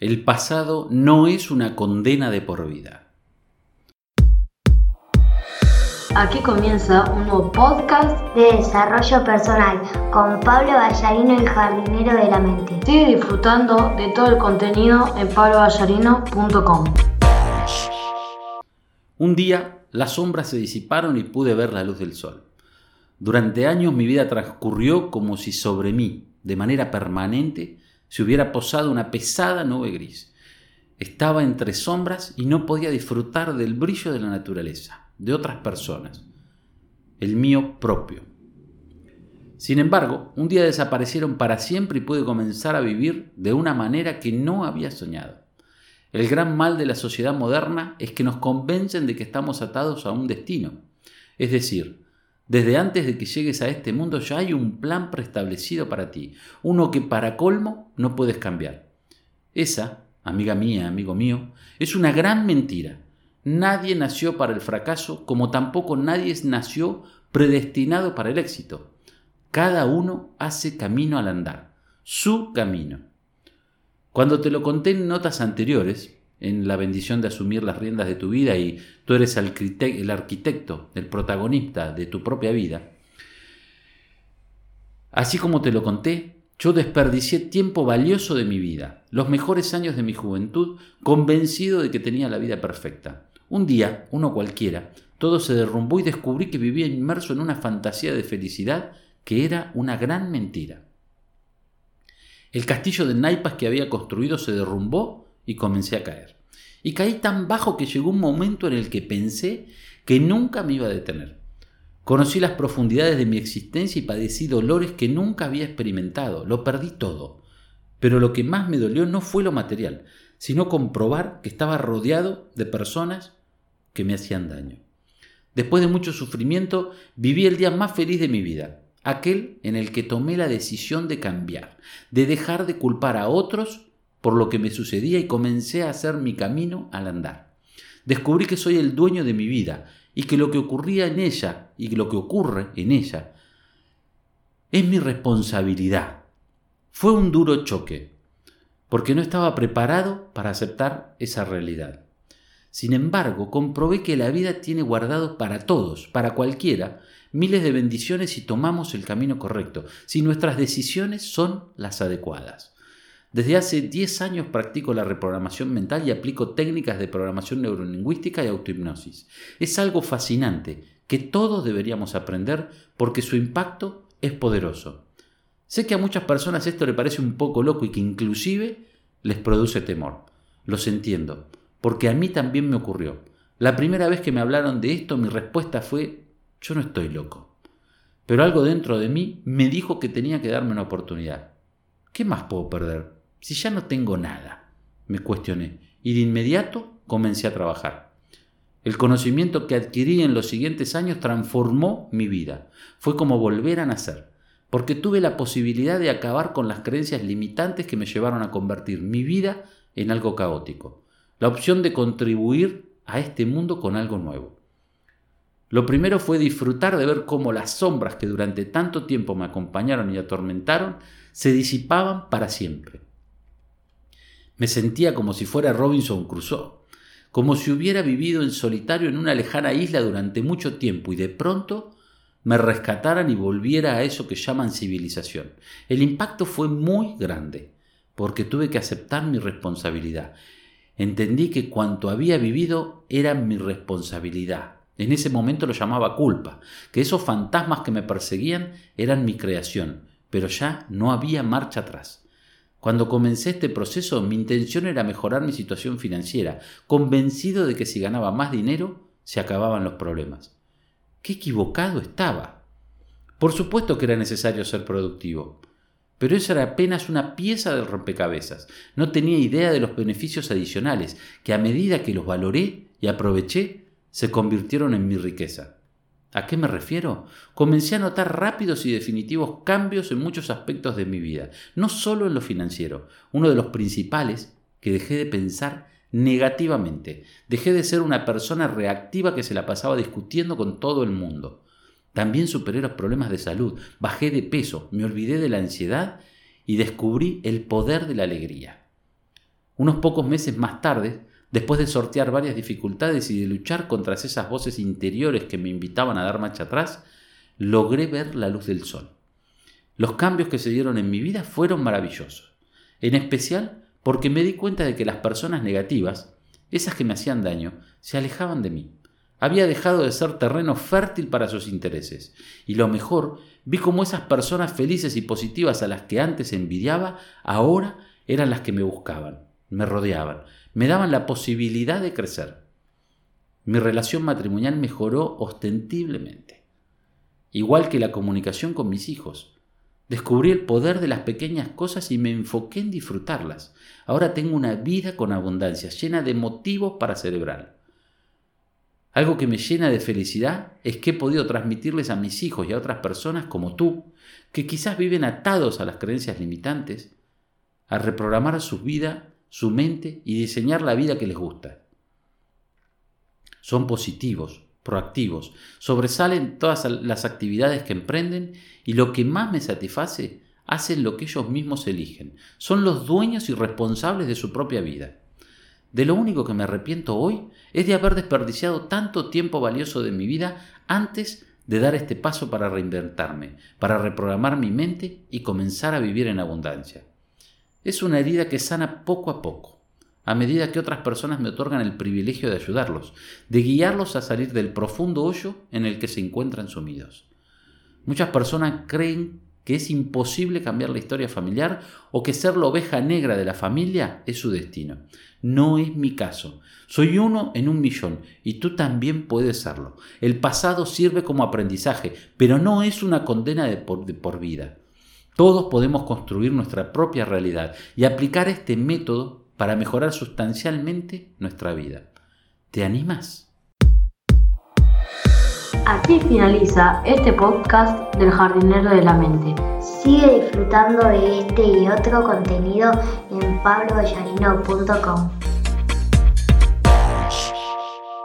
El pasado no es una condena de por vida. Aquí comienza un nuevo podcast de desarrollo personal con Pablo Ballarino, el jardinero de la mente. Sigue disfrutando de todo el contenido en pabloballarino.com. Un día las sombras se disiparon y pude ver la luz del sol. Durante años mi vida transcurrió como si sobre mí, de manera permanente, se hubiera posado una pesada nube gris. Estaba entre sombras y no podía disfrutar del brillo de la naturaleza, de otras personas, el mío propio. Sin embargo, un día desaparecieron para siempre y pude comenzar a vivir de una manera que no había soñado. El gran mal de la sociedad moderna es que nos convencen de que estamos atados a un destino. Es decir, desde antes de que llegues a este mundo ya hay un plan preestablecido para ti, uno que para colmo no puedes cambiar. Esa, amiga mía, amigo mío, es una gran mentira. Nadie nació para el fracaso como tampoco nadie nació predestinado para el éxito. Cada uno hace camino al andar, su camino. Cuando te lo conté en notas anteriores, en la bendición de asumir las riendas de tu vida y tú eres el arquitecto, el protagonista de tu propia vida, así como te lo conté, yo desperdicié tiempo valioso de mi vida, los mejores años de mi juventud, convencido de que tenía la vida perfecta. Un día, uno cualquiera, todo se derrumbó y descubrí que vivía inmerso en una fantasía de felicidad que era una gran mentira. El castillo de naipas que había construido se derrumbó y comencé a caer. Y caí tan bajo que llegó un momento en el que pensé que nunca me iba a detener. Conocí las profundidades de mi existencia y padecí dolores que nunca había experimentado. Lo perdí todo. Pero lo que más me dolió no fue lo material, sino comprobar que estaba rodeado de personas que me hacían daño. Después de mucho sufrimiento, viví el día más feliz de mi vida, aquel en el que tomé la decisión de cambiar, de dejar de culpar a otros por lo que me sucedía y comencé a hacer mi camino al andar. Descubrí que soy el dueño de mi vida y que lo que ocurría en ella y lo que ocurre en ella es mi responsabilidad. Fue un duro choque, porque no estaba preparado para aceptar esa realidad. Sin embargo, comprobé que la vida tiene guardado para todos, para cualquiera, miles de bendiciones si tomamos el camino correcto, si nuestras decisiones son las adecuadas. Desde hace 10 años practico la reprogramación mental y aplico técnicas de programación neurolingüística y autohipnosis. Es algo fascinante que todos deberíamos aprender porque su impacto es poderoso. Sé que a muchas personas esto le parece un poco loco y que inclusive les produce temor. Los entiendo, porque a mí también me ocurrió. La primera vez que me hablaron de esto mi respuesta fue yo no estoy loco. Pero algo dentro de mí me dijo que tenía que darme una oportunidad. ¿Qué más puedo perder? Si ya no tengo nada, me cuestioné y de inmediato comencé a trabajar. El conocimiento que adquirí en los siguientes años transformó mi vida. Fue como volver a nacer, porque tuve la posibilidad de acabar con las creencias limitantes que me llevaron a convertir mi vida en algo caótico. La opción de contribuir a este mundo con algo nuevo. Lo primero fue disfrutar de ver cómo las sombras que durante tanto tiempo me acompañaron y atormentaron se disipaban para siempre. Me sentía como si fuera Robinson Crusoe, como si hubiera vivido en solitario en una lejana isla durante mucho tiempo y de pronto me rescataran y volviera a eso que llaman civilización. El impacto fue muy grande, porque tuve que aceptar mi responsabilidad. Entendí que cuanto había vivido era mi responsabilidad. En ese momento lo llamaba culpa, que esos fantasmas que me perseguían eran mi creación, pero ya no había marcha atrás. Cuando comencé este proceso, mi intención era mejorar mi situación financiera, convencido de que si ganaba más dinero, se acababan los problemas. ¡Qué equivocado estaba! Por supuesto que era necesario ser productivo, pero esa era apenas una pieza del rompecabezas. No tenía idea de los beneficios adicionales, que a medida que los valoré y aproveché, se convirtieron en mi riqueza. ¿A qué me refiero? Comencé a notar rápidos y definitivos cambios en muchos aspectos de mi vida, no solo en lo financiero. Uno de los principales, que dejé de pensar negativamente. Dejé de ser una persona reactiva que se la pasaba discutiendo con todo el mundo. También superé los problemas de salud, bajé de peso, me olvidé de la ansiedad y descubrí el poder de la alegría. Unos pocos meses más tarde, después de sortear varias dificultades y de luchar contra esas voces interiores que me invitaban a dar marcha atrás, logré ver la luz del sol. Los cambios que se dieron en mi vida fueron maravillosos, en especial porque me di cuenta de que las personas negativas, esas que me hacían daño, se alejaban de mí. Había dejado de ser terreno fértil para sus intereses, y lo mejor, vi cómo esas personas felices y positivas a las que antes envidiaba, ahora eran las que me buscaban, me rodeaban, me daban la posibilidad de crecer. Mi relación matrimonial mejoró ostentiblemente, igual que la comunicación con mis hijos. Descubrí el poder de las pequeñas cosas y me enfoqué en disfrutarlas. Ahora tengo una vida con abundancia, llena de motivos para celebrar. Algo que me llena de felicidad es que he podido transmitirles a mis hijos y a otras personas como tú, que quizás viven atados a las creencias limitantes, a reprogramar su vida, su mente y diseñar la vida que les gusta. Son positivos, proactivos, sobresalen todas las actividades que emprenden y lo que más me satisface, hacen lo que ellos mismos eligen. Son los dueños y responsables de su propia vida. De lo único que me arrepiento hoy es de haber desperdiciado tanto tiempo valioso de mi vida antes de dar este paso para reinventarme, para reprogramar mi mente y comenzar a vivir en abundancia. Es una herida que sana poco a poco a medida que otras personas me otorgan el privilegio de ayudarlos, de guiarlos a salir del profundo hoyo en el que se encuentran sumidos. Muchas personas creen que es imposible cambiar la historia familiar o que ser la oveja negra de la familia es su destino. No es mi caso. Soy uno en un millón y tú también puedes serlo. El pasado sirve como aprendizaje, pero no es una condena de por, de por vida. Todos podemos construir nuestra propia realidad y aplicar este método para mejorar sustancialmente nuestra vida. ¿Te animas? Así finaliza este podcast del jardinero de la mente. Sigue disfrutando de este y otro contenido en pablovallarino.com.